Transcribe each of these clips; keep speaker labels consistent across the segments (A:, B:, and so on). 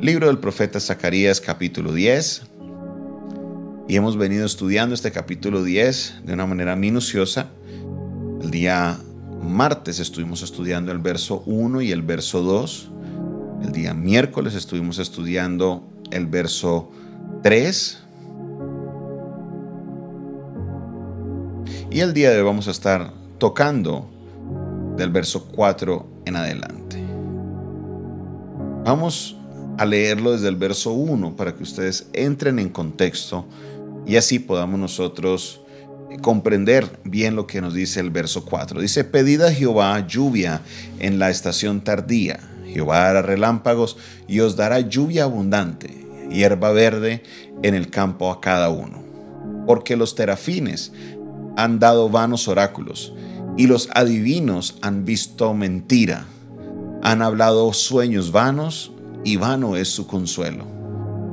A: Libro del profeta Zacarías capítulo 10. Y hemos venido estudiando este capítulo 10 de una manera minuciosa. El día martes estuvimos estudiando el verso 1 y el verso 2. El día miércoles estuvimos estudiando el verso 3. Y el día de hoy vamos a estar tocando del verso 4 en adelante. Vamos a leerlo desde el verso 1 para que ustedes entren en contexto y así podamos nosotros comprender bien lo que nos dice el verso 4. Dice, pedid a Jehová lluvia en la estación tardía. Jehová hará relámpagos y os dará lluvia abundante, hierba verde en el campo a cada uno. Porque los terafines han dado vanos oráculos y los adivinos han visto mentira. Han hablado sueños vanos y vano es su consuelo.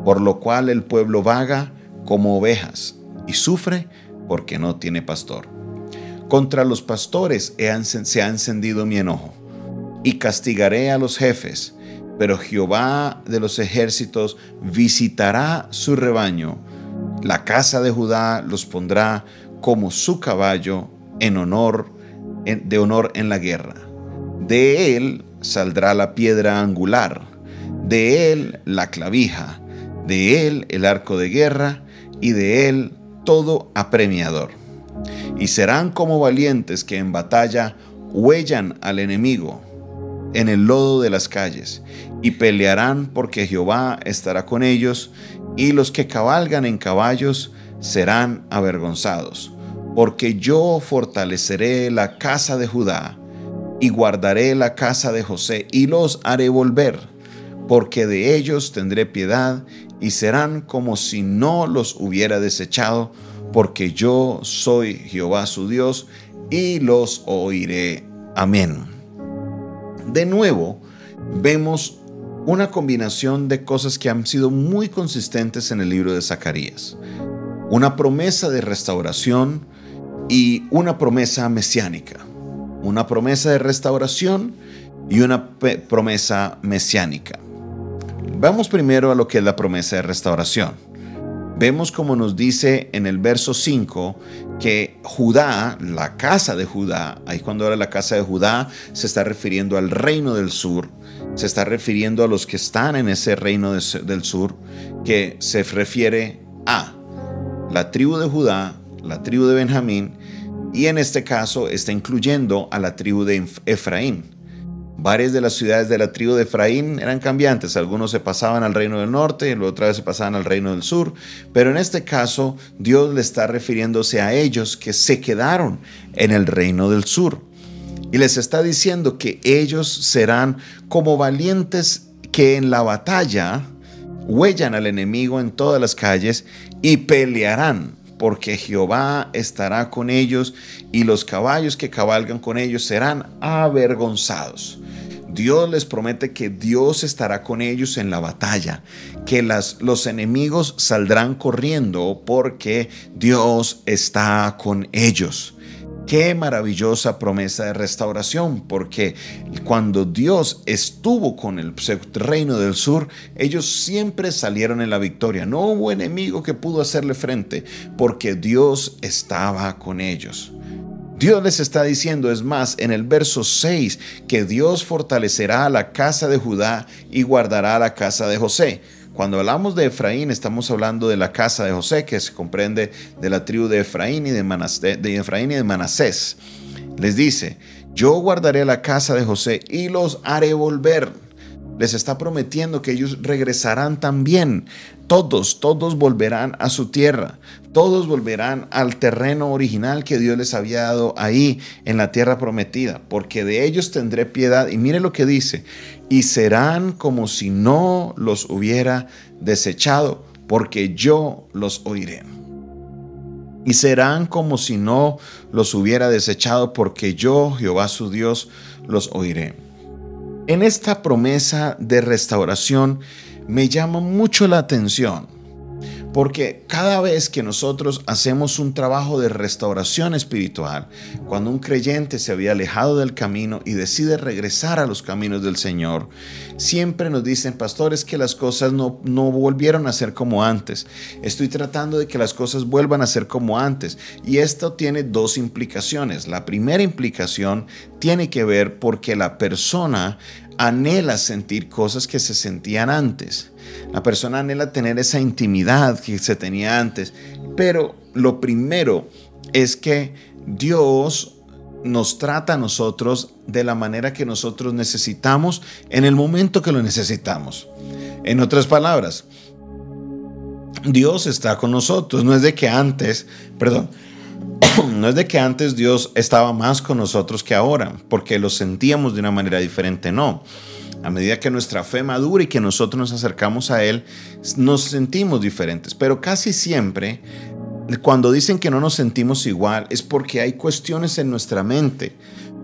A: Por lo cual el pueblo vaga como ovejas y sufre porque no tiene pastor. Contra los pastores se ha encendido mi enojo y castigaré a los jefes, pero Jehová de los ejércitos visitará su rebaño. La casa de Judá los pondrá como su caballo en honor de honor en la guerra. De él saldrá la piedra angular, de él la clavija, de él el arco de guerra y de él todo apremiador. Y serán como valientes que en batalla huellan al enemigo en el lodo de las calles, y pelearán porque Jehová estará con ellos, y los que cabalgan en caballos serán avergonzados, porque yo fortaleceré la casa de Judá, y guardaré la casa de José, y los haré volver, porque de ellos tendré piedad, y serán como si no los hubiera desechado, porque yo soy Jehová su Dios, y los oiré. Amén. De nuevo, vemos una combinación de cosas que han sido muy consistentes en el libro de Zacarías. Una promesa de restauración y una promesa mesiánica. Una promesa de restauración y una promesa mesiánica. Vamos primero a lo que es la promesa de restauración. Vemos como nos dice en el verso 5 que Judá, la casa de Judá, ahí cuando habla la casa de Judá, se está refiriendo al reino del sur, se está refiriendo a los que están en ese reino del sur, que se refiere a la tribu de Judá, la tribu de Benjamín, y en este caso está incluyendo a la tribu de Efraín. Varias de las ciudades de la tribu de Efraín eran cambiantes, algunos se pasaban al reino del norte, y otra vez se pasaban al reino del sur, pero en este caso Dios le está refiriéndose a ellos que se quedaron en el reino del sur. Y les está diciendo que ellos serán como valientes que en la batalla huellan al enemigo en todas las calles y pelearán porque Jehová estará con ellos y los caballos que cabalgan con ellos serán avergonzados. Dios les promete que Dios estará con ellos en la batalla, que las, los enemigos saldrán corriendo porque Dios está con ellos. Qué maravillosa promesa de restauración, porque cuando Dios estuvo con el reino del sur, ellos siempre salieron en la victoria. No hubo enemigo que pudo hacerle frente, porque Dios estaba con ellos. Dios les está diciendo, es más, en el verso 6, que Dios fortalecerá a la casa de Judá y guardará a la casa de José. Cuando hablamos de Efraín, estamos hablando de la casa de José, que se comprende de la tribu de Efraín y de, de Efraín y de Manasés. Les dice, yo guardaré la casa de José y los haré volver. Les está prometiendo que ellos regresarán también. Todos, todos volverán a su tierra. Todos volverán al terreno original que Dios les había dado ahí en la tierra prometida, porque de ellos tendré piedad. Y mire lo que dice, y serán como si no los hubiera desechado, porque yo los oiré. Y serán como si no los hubiera desechado, porque yo, Jehová su Dios, los oiré. En esta promesa de restauración me llama mucho la atención, Porque cada vez que nosotros hacemos un trabajo de restauración espiritual, cuando un creyente se había alejado del camino y decide regresar a los caminos del Señor, siempre nos dicen, pastores, que las cosas no, no volvieron a ser como antes. Estoy tratando de que las cosas vuelvan a ser como antes. Y esto tiene dos implicaciones. La primera implicación tiene que ver porque la persona anhela sentir cosas que se sentían antes. La persona anhela tener esa intimidad que se tenía antes. Pero lo primero es que Dios nos trata a nosotros de la manera que nosotros necesitamos en el momento que lo necesitamos. En otras palabras, Dios está con nosotros. No es de que antes, perdón, no es de que antes Dios estaba más con nosotros que ahora, porque lo sentíamos de una manera diferente, no. A medida que nuestra fe madura y que nosotros nos acercamos a Él, nos sentimos diferentes. Pero casi siempre, cuando dicen que no nos sentimos igual, es porque hay cuestiones en nuestra mente,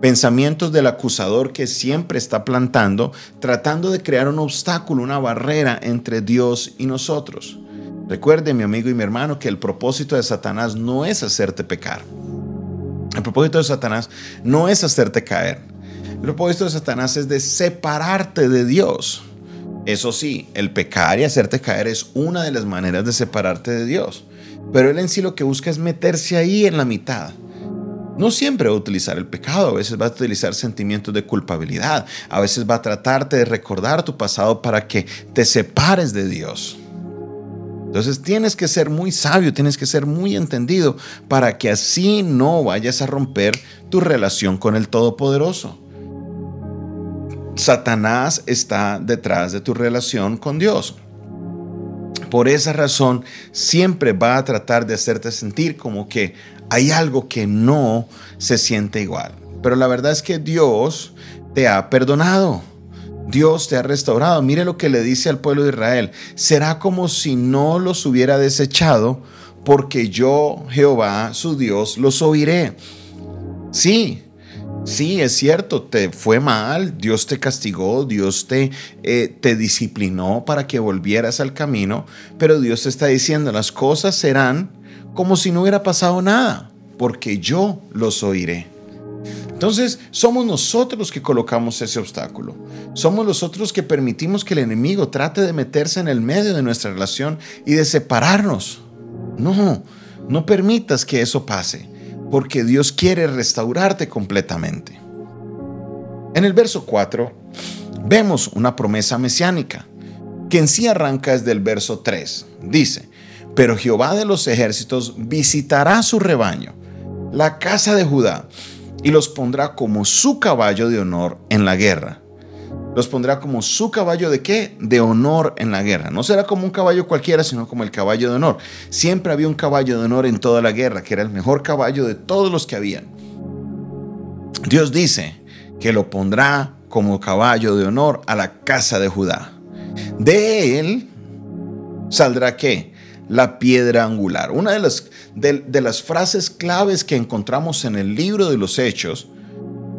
A: pensamientos del acusador que siempre está plantando, tratando de crear un obstáculo, una barrera entre Dios y nosotros. Recuerde, mi amigo y mi hermano, que el propósito de Satanás no es hacerte pecar. El propósito de Satanás no es hacerte caer. El propósito de Satanás es de separarte de Dios. Eso sí, el pecar y hacerte caer es una de las maneras de separarte de Dios. Pero él en sí lo que busca es meterse ahí en la mitad. No siempre va a utilizar el pecado, a veces va a utilizar sentimientos de culpabilidad, a veces va a tratarte de recordar tu pasado para que te separes de Dios. Entonces tienes que ser muy sabio, tienes que ser muy entendido para que así no vayas a romper tu relación con el Todopoderoso. Satanás está detrás de tu relación con Dios. Por esa razón, siempre va a tratar de hacerte sentir como que hay algo que no se siente igual. Pero la verdad es que Dios te ha perdonado. Dios te ha restaurado. Mire lo que le dice al pueblo de Israel. Será como si no los hubiera desechado, porque yo, Jehová, su Dios, los oiré. Sí, sí, es cierto, te fue mal, Dios te castigó, Dios te, eh, te disciplinó para que volvieras al camino, pero Dios está diciendo, las cosas serán como si no hubiera pasado nada, porque yo los oiré. Entonces, somos nosotros los que colocamos ese obstáculo. Somos nosotros que permitimos que el enemigo trate de meterse en el medio de nuestra relación y de separarnos. No, no permitas que eso pase, porque Dios quiere restaurarte completamente. En el verso 4 vemos una promesa mesiánica, que en sí arranca desde el verso 3. Dice, pero Jehová de los ejércitos visitará su rebaño, la casa de Judá, y los pondrá como su caballo de honor en la guerra. Los pondrá como su caballo de qué? De honor en la guerra. No será como un caballo cualquiera, sino como el caballo de honor. Siempre había un caballo de honor en toda la guerra, que era el mejor caballo de todos los que habían. Dios dice que lo pondrá como caballo de honor a la casa de Judá. De él saldrá qué? La piedra angular. Una de las de, las frases claves que encontramos en el libro de los Hechos,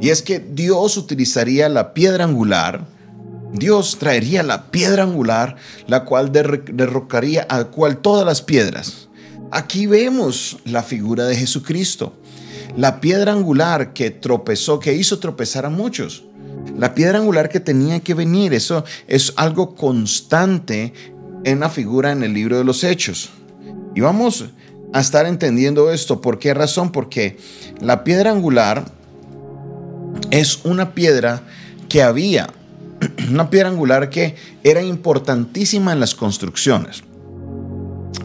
A: y es que Dios utilizaría la piedra angular, Dios traería la piedra angular, la cual derrocaría a cual todas las piedras. Aquí vemos la figura de Jesucristo, la piedra angular que tropezó, que hizo tropezar a muchos. La piedra angular que tenía que venir, eso es algo constante en la figura en el libro de los Hechos. Y vamos a estar entendiendo esto. ¿Por qué razón? Porque la piedra angular es una piedra que había, una piedra angular que era importantísima en las construcciones.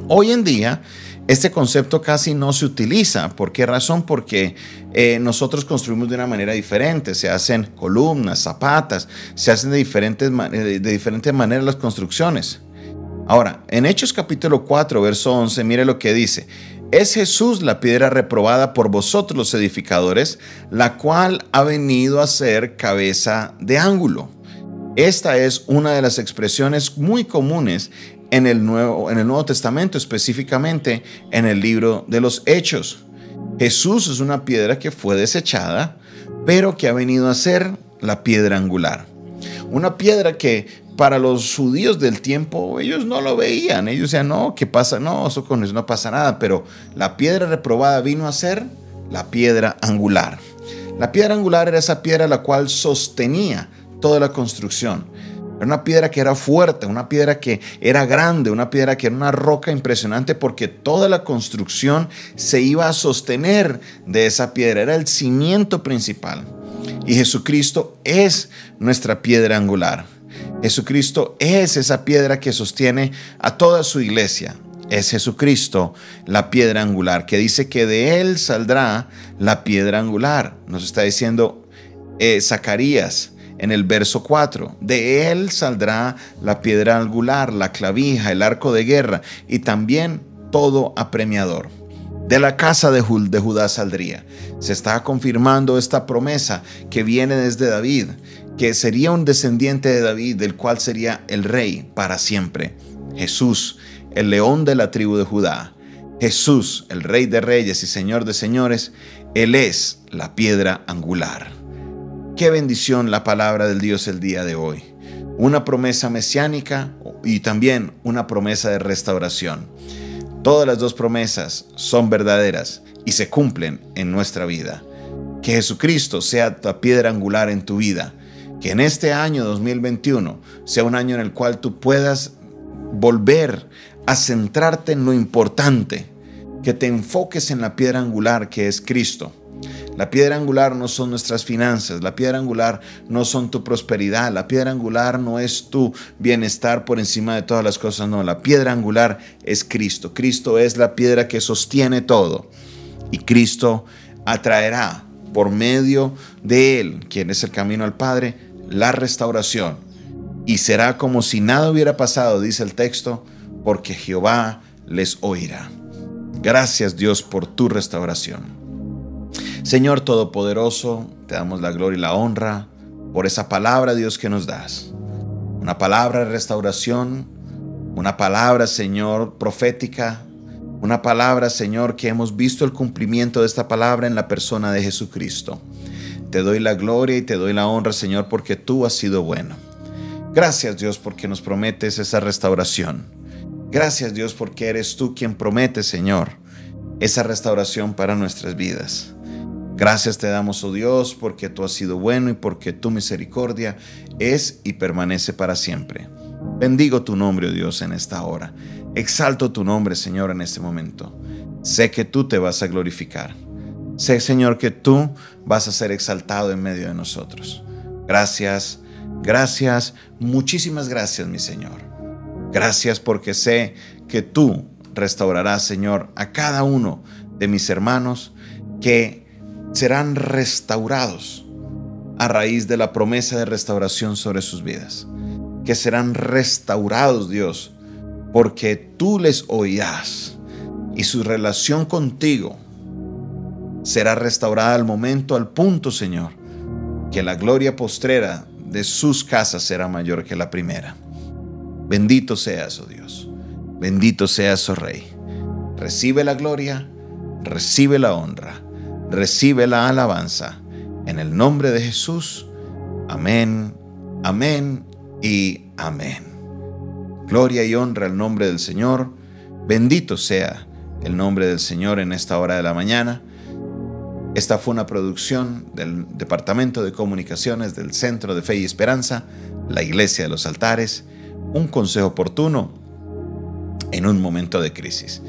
A: Hoy en día, este concepto casi no se utiliza. ¿Por qué razón? Porque eh, nosotros construimos de una manera diferente. Se hacen columnas, zapatas, se hacen de diferentes, de diferentes maneras las construcciones. Ahora, en Hechos capítulo 4, verso 11, mire lo que dice. Es Jesús la piedra reprobada por vosotros los edificadores, la cual ha venido a ser cabeza de ángulo. Esta es una de las expresiones muy comunes en el Nuevo, en el Nuevo Testamento, específicamente en el libro de los Hechos. Jesús es una piedra que fue desechada, pero que ha venido a ser la piedra angular. Una piedra que para los judíos del tiempo, ellos no lo veían. Ellos decían, no, ¿qué pasa? No, eso con eso no pasa nada. Pero la piedra reprobada vino a ser la piedra angular. La piedra angular era esa piedra la cual sostenía toda la construcción. Era una piedra que era fuerte, una piedra que era grande, una piedra que era una roca impresionante porque toda la construcción se iba a sostener de esa piedra. Era el cimiento principal. Y Jesucristo es nuestra piedra angular. Jesucristo es esa piedra que sostiene a toda su iglesia. Es Jesucristo la piedra angular, que dice que de él saldrá la piedra angular. Nos está diciendo eh, Zacarías en el verso 4. De él saldrá la piedra angular, la clavija, el arco de guerra y también todo apremiador. De la casa de, Judá saldría. Se está confirmando esta promesa que viene desde David, que sería un descendiente de David, del cual sería el rey para siempre. Jesús, el león de la tribu de Judá. Jesús, el rey de reyes y señor de señores, Él es la piedra angular. Qué bendición la palabra del Dios el día de hoy. Una promesa mesiánica y también una promesa de restauración. Todas las dos promesas son verdaderas y se cumplen en nuestra vida. Que Jesucristo sea tu piedra angular en tu vida. Que en este año 2021 sea un año en el cual tú puedas volver a centrarte en lo importante. Que te enfoques en la piedra angular que es Cristo la piedra angular no son nuestras finanzas, la piedra angular no son tu prosperidad, la piedra angular no es tu bienestar por encima de todas las cosas, no, la piedra angular es Cristo. Cristo es la piedra que sostiene todo y Cristo atraerá por medio de Él, quien es el camino al Padre, la restauración. Y será como si nada hubiera pasado, dice el texto, porque Jehová les oirá. Gracias Dios por tu restauración. Señor Todopoderoso, te damos la gloria y la honra por esa palabra, Dios, que nos das. Una palabra de restauración, una palabra, Señor, profética, una palabra, Señor, que hemos visto el cumplimiento de esta palabra en la persona de Jesucristo. Te doy la gloria y te doy la honra, Señor, porque tú has sido bueno. Gracias, Dios, porque nos prometes esa restauración. Gracias, Dios, porque eres tú quien promete, Señor, esa restauración para nuestras vidas. Gracias te damos, oh Dios, porque tú has sido bueno y porque tu misericordia es y permanece para siempre. Bendigo tu nombre, oh Dios, en esta hora. Exalto tu nombre, Señor, en este momento. Sé que tú te vas a glorificar. Sé, Señor, que tú vas a ser exaltado en medio de nosotros. Gracias, gracias, muchísimas gracias, mi Señor. Gracias porque sé que tú restaurarás, Señor, a cada uno de mis hermanos que serán restaurados a raíz de la promesa de restauración sobre sus vidas. Que serán restaurados, Dios, porque tú les oirás y su relación contigo será restaurada al momento, al punto, Señor, que la gloria postrera de sus casas será mayor que la primera. Bendito seas, oh Dios. Bendito seas, oh Rey. Recibe la gloria, recibe la honra recibe la alabanza. En el nombre de Jesús. Amén, amén y amén. Gloria y honra al nombre del Señor. Bendito sea el nombre del Señor en esta hora de la mañana. Esta fue una producción del Departamento de Comunicaciones del Centro de Fe y Esperanza, la Iglesia de los Altares, un consejo oportuno en un momento de crisis.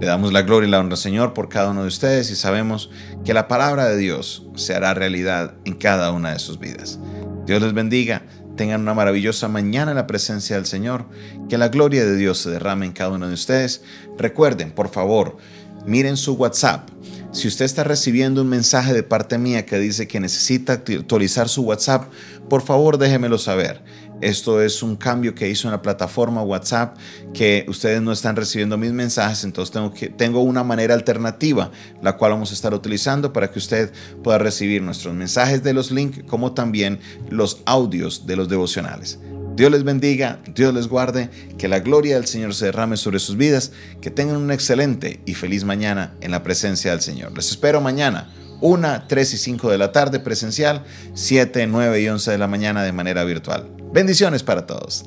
A: Le damos la gloria y la honra, Señor, por cada uno de ustedes y sabemos que la palabra de Dios se hará realidad en cada una de sus vidas. Dios les bendiga. Tengan una maravillosa mañana en la presencia del Señor. Que la gloria de Dios se derrame en cada uno de ustedes. Recuerden, por favor, miren su WhatsApp. Si usted está recibiendo un mensaje de parte mía que dice que necesita actualizar su WhatsApp, por favor déjemelo saber. Esto es un cambio que hizo en la plataforma WhatsApp que ustedes no están recibiendo mis mensajes, entonces tengo, que, tengo una manera alternativa, la cual vamos a estar utilizando para que usted pueda recibir nuestros mensajes de los links como también los audios de los devocionales. Dios les bendiga, Dios les guarde, que la gloria del Señor se derrame sobre sus vidas, que tengan un excelente y feliz mañana en la presencia del Señor. Les espero mañana 1, 3 y 5 de la tarde presencial, 7, 9 y 11 de la mañana de manera virtual. Bendiciones para todos.